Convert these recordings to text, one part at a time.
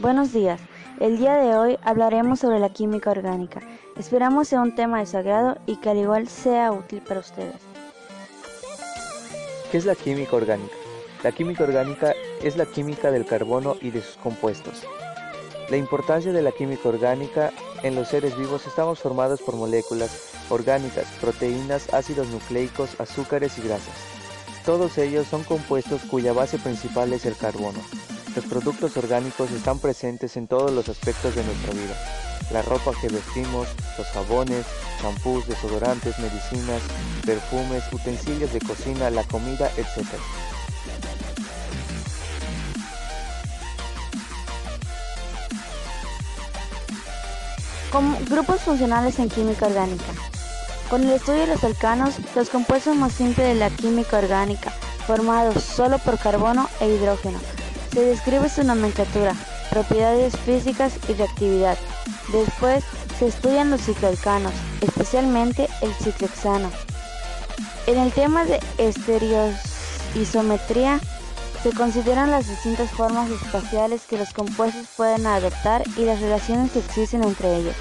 Buenos días. El día de hoy hablaremos sobre la química orgánica. Esperamos sea un tema de sagrado y que al igual sea útil para ustedes. ¿Qué es la química orgánica? La química orgánica es la química del carbono y de sus compuestos. La importancia de la química orgánica en los seres vivos estamos formados por moléculas orgánicas, proteínas, ácidos nucleicos, azúcares y grasas. Todos ellos son compuestos cuya base principal es el carbono. Los productos orgánicos están presentes en todos los aspectos de nuestra vida. La ropa que vestimos, los jabones, champús, desodorantes, medicinas, perfumes, utensilios de cocina, la comida, etc. Grupos funcionales en química orgánica. Con el estudio de los alcanos, los compuestos más simples de la química orgánica, formados solo por carbono e hidrógeno, se describe su nomenclatura, propiedades físicas y reactividad. Después se estudian los cicloalcanos, especialmente el ciclohexano. En el tema de estereoisometría se consideran las distintas formas espaciales que los compuestos pueden adoptar y las relaciones que existen entre ellos.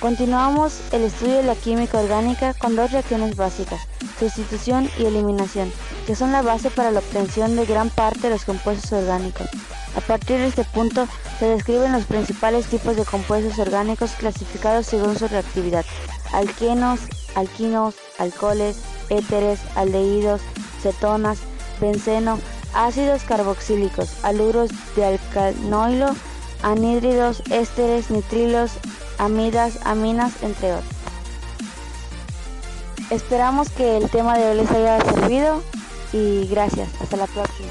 Continuamos el estudio de la química orgánica con dos reacciones básicas, sustitución y eliminación, que son la base para la obtención de gran parte de los compuestos orgánicos. A partir de este punto se describen los principales tipos de compuestos orgánicos clasificados según su reactividad. Alquenos, alquinos, alcoholes, éteres, aldehídos, cetonas, benceno, ácidos carboxílicos, aluros de alcanoilo, anhídridos, ésteres, nitrilos, amidas, aminas, entre otros. Esperamos que el tema de hoy les haya servido y gracias. Hasta la próxima.